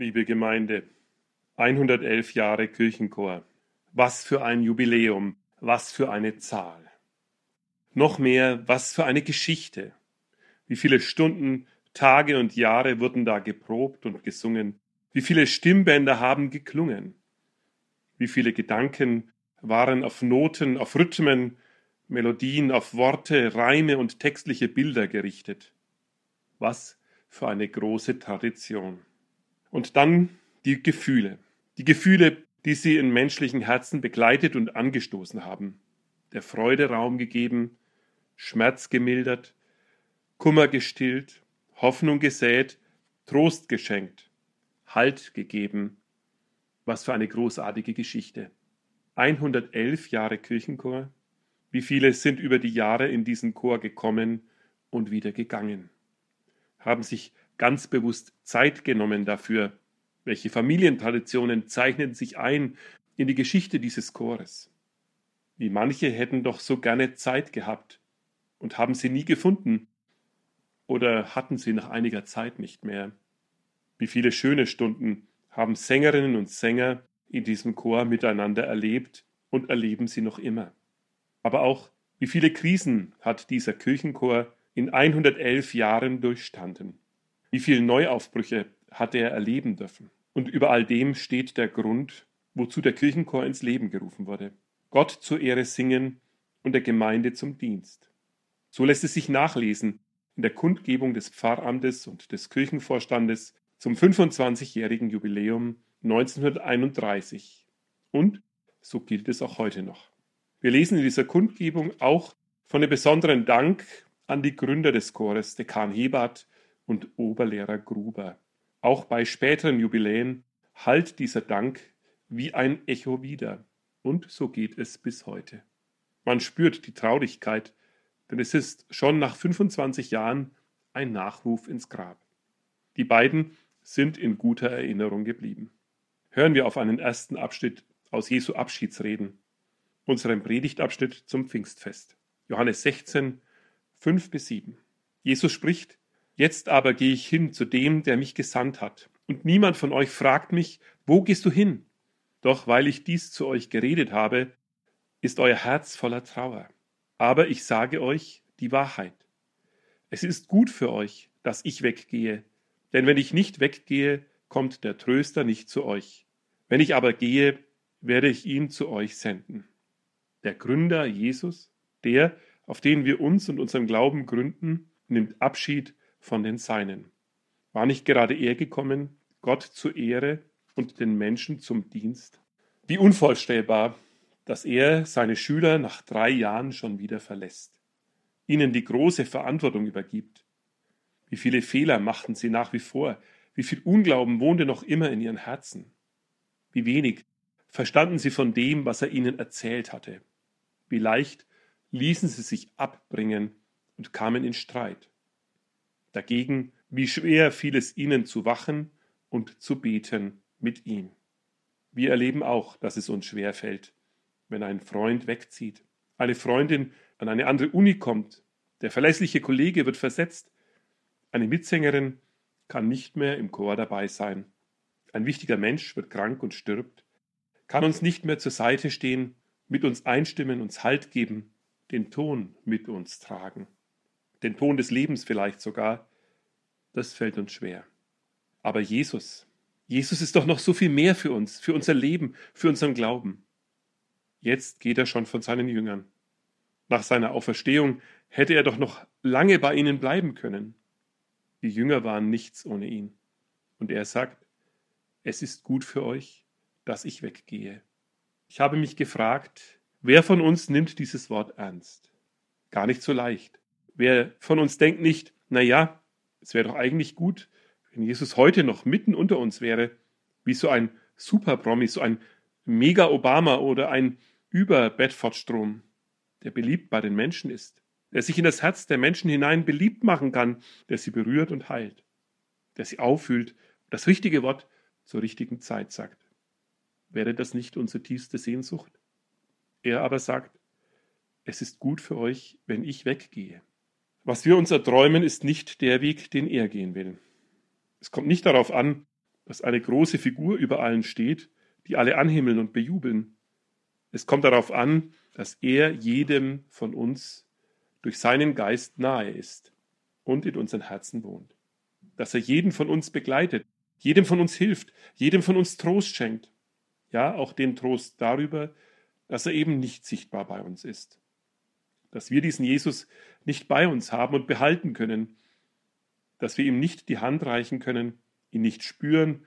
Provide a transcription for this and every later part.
Liebe Gemeinde, 111 Jahre Kirchenchor. Was für ein Jubiläum, was für eine Zahl. Noch mehr, was für eine Geschichte. Wie viele Stunden, Tage und Jahre wurden da geprobt und gesungen. Wie viele Stimmbänder haben geklungen. Wie viele Gedanken waren auf Noten, auf Rhythmen, Melodien, auf Worte, Reime und textliche Bilder gerichtet. Was für eine große Tradition. Und dann die Gefühle. Die Gefühle, die sie in menschlichen Herzen begleitet und angestoßen haben. Der Freude Raum gegeben, Schmerz gemildert, Kummer gestillt, Hoffnung gesät, Trost geschenkt, Halt gegeben. Was für eine großartige Geschichte. 111 Jahre Kirchenchor. Wie viele sind über die Jahre in diesen Chor gekommen und wieder gegangen? Haben sich ganz bewusst Zeit genommen dafür. Welche Familientraditionen zeichnen sich ein in die Geschichte dieses Chores? Wie manche hätten doch so gerne Zeit gehabt und haben sie nie gefunden oder hatten sie nach einiger Zeit nicht mehr. Wie viele schöne Stunden haben Sängerinnen und Sänger in diesem Chor miteinander erlebt und erleben sie noch immer. Aber auch, wie viele Krisen hat dieser Kirchenchor in 111 Jahren durchstanden. Wie viele Neuaufbrüche hat er erleben dürfen? Und über all dem steht der Grund, wozu der Kirchenchor ins Leben gerufen wurde. Gott zur Ehre singen und der Gemeinde zum Dienst. So lässt es sich nachlesen in der Kundgebung des Pfarramtes und des Kirchenvorstandes zum 25-jährigen Jubiläum 1931. Und so gilt es auch heute noch. Wir lesen in dieser Kundgebung auch von dem besonderen Dank an die Gründer des Chores, Dekan Hebert und Oberlehrer Gruber. Auch bei späteren Jubiläen hallt dieser Dank wie ein Echo wieder. Und so geht es bis heute. Man spürt die Traurigkeit, denn es ist schon nach 25 Jahren ein Nachruf ins Grab. Die beiden sind in guter Erinnerung geblieben. Hören wir auf einen ersten Abschnitt aus Jesu Abschiedsreden, unserem Predigtabschnitt zum Pfingstfest. Johannes 16, 5 bis 7. Jesus spricht, Jetzt aber gehe ich hin zu dem, der mich gesandt hat. Und niemand von euch fragt mich, wo gehst du hin? Doch weil ich dies zu euch geredet habe, ist euer Herz voller Trauer. Aber ich sage euch die Wahrheit. Es ist gut für euch, dass ich weggehe, denn wenn ich nicht weggehe, kommt der Tröster nicht zu euch. Wenn ich aber gehe, werde ich ihn zu euch senden. Der Gründer Jesus, der, auf den wir uns und unseren Glauben gründen, nimmt Abschied von den Seinen. War nicht gerade er gekommen, Gott zur Ehre und den Menschen zum Dienst? Wie unvorstellbar, dass er seine Schüler nach drei Jahren schon wieder verlässt, ihnen die große Verantwortung übergibt. Wie viele Fehler machten sie nach wie vor, wie viel Unglauben wohnte noch immer in ihren Herzen. Wie wenig verstanden sie von dem, was er ihnen erzählt hatte. Wie leicht ließen sie sich abbringen und kamen in Streit. Dagegen, wie schwer fiel es ihnen zu wachen und zu beten mit ihm. Wir erleben auch, dass es uns schwer fällt, wenn ein Freund wegzieht, eine Freundin an eine andere Uni kommt, der verlässliche Kollege wird versetzt, eine Mitsängerin kann nicht mehr im Chor dabei sein, ein wichtiger Mensch wird krank und stirbt, kann uns nicht mehr zur Seite stehen, mit uns einstimmen, uns Halt geben, den Ton mit uns tragen den Ton des Lebens vielleicht sogar, das fällt uns schwer. Aber Jesus, Jesus ist doch noch so viel mehr für uns, für unser Leben, für unseren Glauben. Jetzt geht er schon von seinen Jüngern. Nach seiner Auferstehung hätte er doch noch lange bei ihnen bleiben können. Die Jünger waren nichts ohne ihn. Und er sagt, es ist gut für euch, dass ich weggehe. Ich habe mich gefragt, wer von uns nimmt dieses Wort ernst? Gar nicht so leicht. Wer von uns denkt nicht, na ja, es wäre doch eigentlich gut, wenn Jesus heute noch mitten unter uns wäre, wie so ein Super-Promi, so ein Mega-Obama oder ein Über-Bedford-Strom, der beliebt bei den Menschen ist, der sich in das Herz der Menschen hinein beliebt machen kann, der sie berührt und heilt, der sie auffühlt, das richtige Wort zur richtigen Zeit sagt. Wäre das nicht unsere tiefste Sehnsucht? Er aber sagt, es ist gut für euch, wenn ich weggehe. Was wir uns erträumen, ist nicht der Weg, den er gehen will. Es kommt nicht darauf an, dass eine große Figur über allen steht, die alle anhimmeln und bejubeln. Es kommt darauf an, dass er jedem von uns durch seinen Geist nahe ist und in unseren Herzen wohnt. Dass er jeden von uns begleitet, jedem von uns hilft, jedem von uns Trost schenkt. Ja, auch den Trost darüber, dass er eben nicht sichtbar bei uns ist. Dass wir diesen Jesus nicht bei uns haben und behalten können, dass wir ihm nicht die Hand reichen können, ihn nicht spüren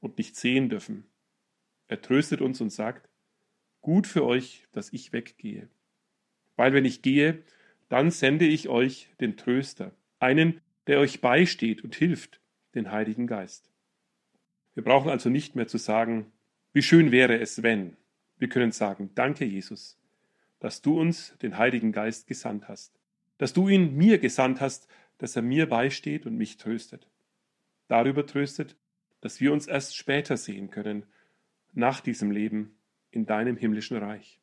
und nicht sehen dürfen. Er tröstet uns und sagt, gut für euch, dass ich weggehe. Weil wenn ich gehe, dann sende ich euch den Tröster, einen, der euch beisteht und hilft, den Heiligen Geist. Wir brauchen also nicht mehr zu sagen, wie schön wäre es, wenn. Wir können sagen, danke Jesus, dass du uns den Heiligen Geist gesandt hast, dass du ihn mir gesandt hast, dass er mir beisteht und mich tröstet. Darüber tröstet, dass wir uns erst später sehen können, nach diesem Leben in deinem himmlischen Reich.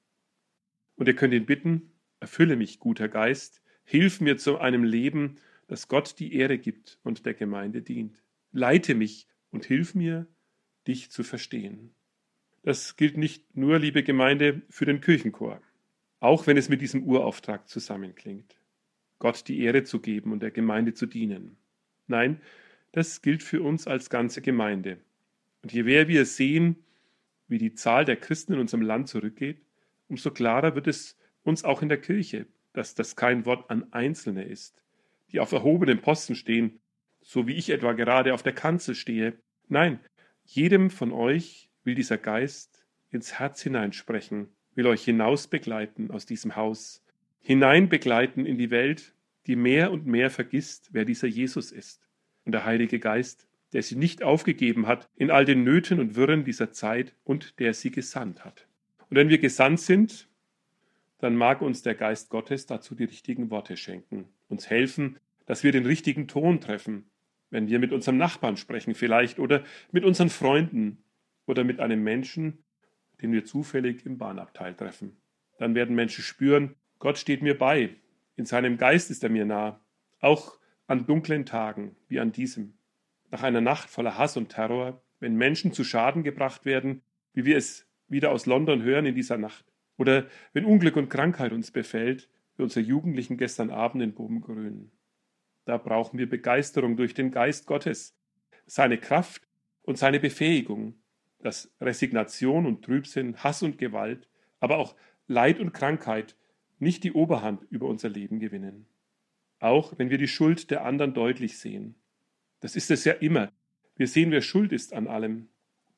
Und ihr könnt ihn bitten, erfülle mich, guter Geist, hilf mir zu einem Leben, das Gott die Ehre gibt und der Gemeinde dient. Leite mich und hilf mir, dich zu verstehen. Das gilt nicht nur, liebe Gemeinde, für den Kirchenchor, auch wenn es mit diesem Urauftrag zusammenklingt. Gott die Ehre zu geben und der Gemeinde zu dienen. Nein, das gilt für uns als ganze Gemeinde. Und je mehr wir sehen, wie die Zahl der Christen in unserem Land zurückgeht, umso klarer wird es uns auch in der Kirche, dass das kein Wort an Einzelne ist, die auf erhobenen Posten stehen, so wie ich etwa gerade auf der Kanzel stehe. Nein, jedem von euch will dieser Geist ins Herz hineinsprechen, will euch hinaus begleiten aus diesem Haus, hinein begleiten in die Welt, die mehr und mehr vergisst, wer dieser Jesus ist. Und der Heilige Geist, der sie nicht aufgegeben hat in all den Nöten und Wirren dieser Zeit und der sie gesandt hat. Und wenn wir gesandt sind, dann mag uns der Geist Gottes dazu die richtigen Worte schenken, uns helfen, dass wir den richtigen Ton treffen, wenn wir mit unserem Nachbarn sprechen vielleicht oder mit unseren Freunden oder mit einem Menschen, den wir zufällig im Bahnabteil treffen. Dann werden Menschen spüren, Gott steht mir bei, in seinem Geist ist er mir nah, auch an dunklen Tagen wie an diesem. Nach einer Nacht voller Hass und Terror, wenn Menschen zu Schaden gebracht werden, wie wir es wieder aus London hören in dieser Nacht, oder wenn Unglück und Krankheit uns befällt, wie unsere Jugendlichen gestern Abend in Bobengrün. Da brauchen wir Begeisterung durch den Geist Gottes, seine Kraft und seine Befähigung, dass Resignation und Trübsinn, Hass und Gewalt, aber auch Leid und Krankheit nicht die Oberhand über unser Leben gewinnen. Auch wenn wir die Schuld der anderen deutlich sehen. Das ist es ja immer. Wir sehen, wer schuld ist an allem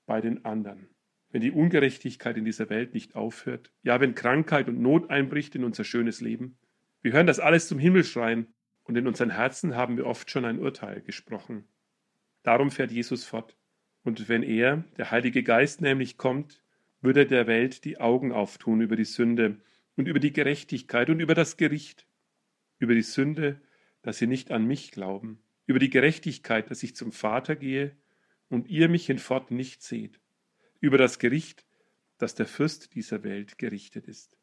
bei den anderen. Wenn die Ungerechtigkeit in dieser Welt nicht aufhört, ja, wenn Krankheit und Not einbricht in unser schönes Leben. Wir hören das alles zum Himmel schreien und in unseren Herzen haben wir oft schon ein Urteil gesprochen. Darum fährt Jesus fort. Und wenn er, der Heilige Geist nämlich kommt, würde er der Welt die Augen auftun über die Sünde und über die Gerechtigkeit und über das Gericht, über die Sünde, dass sie nicht an mich glauben, über die Gerechtigkeit, dass ich zum Vater gehe und ihr mich hinfort nicht seht, über das Gericht, dass der Fürst dieser Welt gerichtet ist.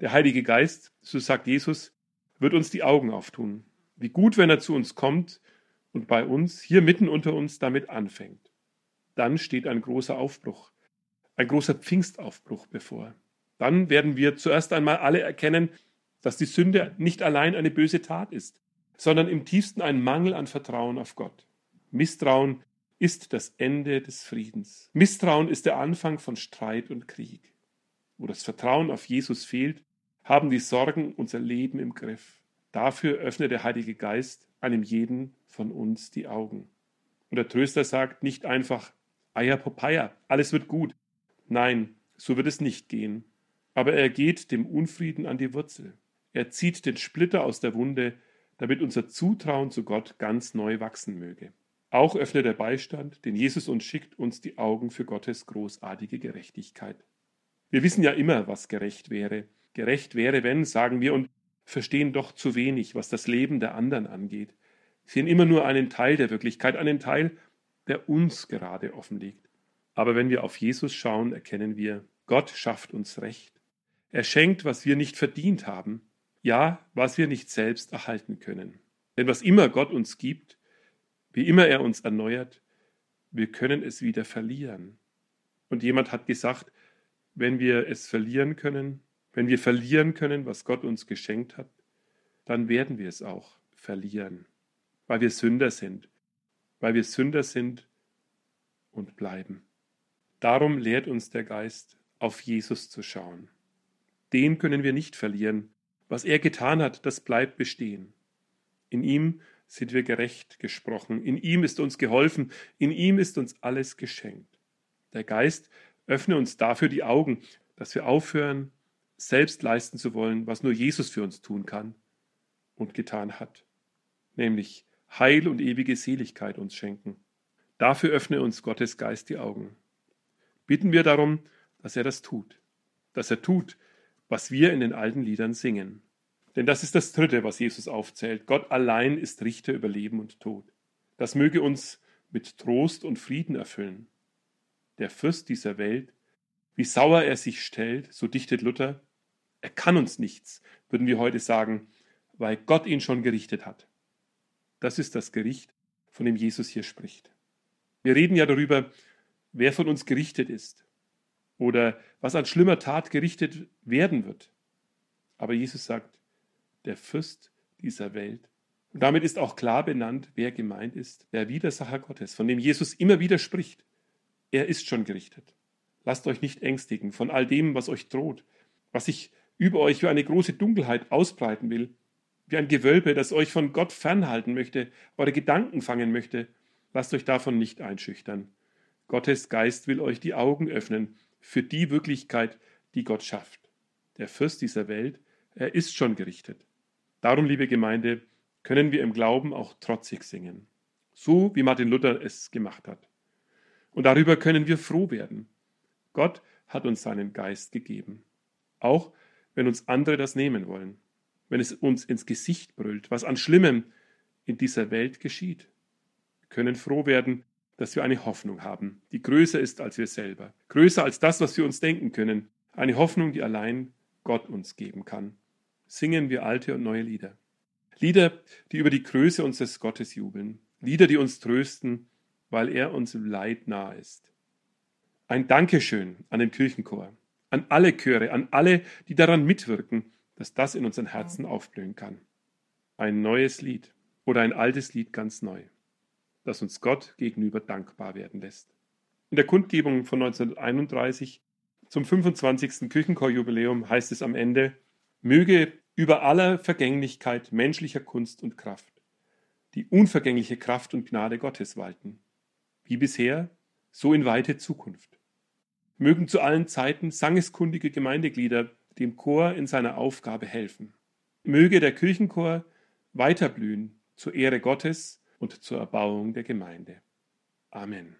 Der Heilige Geist, so sagt Jesus, wird uns die Augen auftun. Wie gut, wenn er zu uns kommt und bei uns, hier mitten unter uns, damit anfängt. Dann steht ein großer Aufbruch, ein großer Pfingstaufbruch bevor. Dann werden wir zuerst einmal alle erkennen, dass die Sünde nicht allein eine böse Tat ist, sondern im tiefsten ein Mangel an Vertrauen auf Gott. Misstrauen ist das Ende des Friedens. Misstrauen ist der Anfang von Streit und Krieg. Wo das Vertrauen auf Jesus fehlt, haben die Sorgen unser Leben im Griff. Dafür öffnet der Heilige Geist einem jeden von uns die Augen. Und der Tröster sagt nicht einfach, Eier Popeye, alles wird gut. Nein, so wird es nicht gehen. Aber er geht dem Unfrieden an die Wurzel. Er zieht den Splitter aus der Wunde, damit unser Zutrauen zu Gott ganz neu wachsen möge. Auch öffnet der Beistand, den Jesus uns schickt, uns die Augen für Gottes großartige Gerechtigkeit. Wir wissen ja immer, was gerecht wäre. Gerecht wäre, wenn, sagen wir, und verstehen doch zu wenig, was das Leben der anderen angeht. Sehen immer nur einen Teil der Wirklichkeit, einen Teil, der uns gerade offen liegt. Aber wenn wir auf Jesus schauen, erkennen wir, Gott schafft uns Recht. Er schenkt, was wir nicht verdient haben, ja, was wir nicht selbst erhalten können. Denn was immer Gott uns gibt, wie immer er uns erneuert, wir können es wieder verlieren. Und jemand hat gesagt, wenn wir es verlieren können, wenn wir verlieren können, was Gott uns geschenkt hat, dann werden wir es auch verlieren, weil wir Sünder sind, weil wir Sünder sind und bleiben. Darum lehrt uns der Geist, auf Jesus zu schauen. Den können wir nicht verlieren. Was er getan hat, das bleibt bestehen. In ihm sind wir gerecht gesprochen, in ihm ist uns geholfen, in ihm ist uns alles geschenkt. Der Geist öffne uns dafür die Augen, dass wir aufhören, selbst leisten zu wollen, was nur Jesus für uns tun kann und getan hat, nämlich Heil und ewige Seligkeit uns schenken. Dafür öffne uns Gottes Geist die Augen. Bitten wir darum, dass er das tut, dass er tut, was wir in den alten Liedern singen. Denn das ist das Dritte, was Jesus aufzählt. Gott allein ist Richter über Leben und Tod. Das möge uns mit Trost und Frieden erfüllen. Der Fürst dieser Welt, wie sauer er sich stellt, so dichtet Luther, er kann uns nichts, würden wir heute sagen, weil Gott ihn schon gerichtet hat. Das ist das Gericht, von dem Jesus hier spricht. Wir reden ja darüber, wer von uns gerichtet ist oder was an schlimmer Tat gerichtet werden wird. Aber Jesus sagt, der Fürst dieser Welt. Und damit ist auch klar benannt, wer gemeint ist, der Widersacher Gottes, von dem Jesus immer wieder spricht. Er ist schon gerichtet. Lasst euch nicht ängstigen von all dem, was euch droht, was sich über euch wie eine große Dunkelheit ausbreiten will, wie ein Gewölbe, das euch von Gott fernhalten möchte, eure Gedanken fangen möchte. Lasst euch davon nicht einschüchtern. Gottes Geist will euch die Augen öffnen für die Wirklichkeit, die Gott schafft. Der Fürst dieser Welt, er ist schon gerichtet. Darum, liebe Gemeinde, können wir im Glauben auch trotzig singen, so wie Martin Luther es gemacht hat. Und darüber können wir froh werden. Gott hat uns seinen Geist gegeben, auch wenn uns andere das nehmen wollen, wenn es uns ins Gesicht brüllt, was an Schlimmem in dieser Welt geschieht. Wir können froh werden, dass wir eine Hoffnung haben, die größer ist als wir selber, größer als das, was wir uns denken können, eine Hoffnung, die allein Gott uns geben kann. Singen wir alte und neue Lieder. Lieder, die über die Größe unseres Gottes jubeln, Lieder, die uns trösten, weil er uns im Leid nahe ist. Ein Dankeschön an den Kirchenchor, an alle Chöre, an alle, die daran mitwirken, dass das in unseren Herzen aufblühen kann. Ein neues Lied oder ein altes Lied ganz neu das uns Gott gegenüber dankbar werden lässt. In der Kundgebung von 1931 zum 25. Kirchenchorjubiläum heißt es am Ende, möge über aller Vergänglichkeit menschlicher Kunst und Kraft die unvergängliche Kraft und Gnade Gottes walten, wie bisher, so in weite Zukunft. Mögen zu allen Zeiten sangeskundige Gemeindeglieder dem Chor in seiner Aufgabe helfen. Möge der Kirchenchor weiterblühen zur Ehre Gottes und zur Erbauung der Gemeinde. Amen.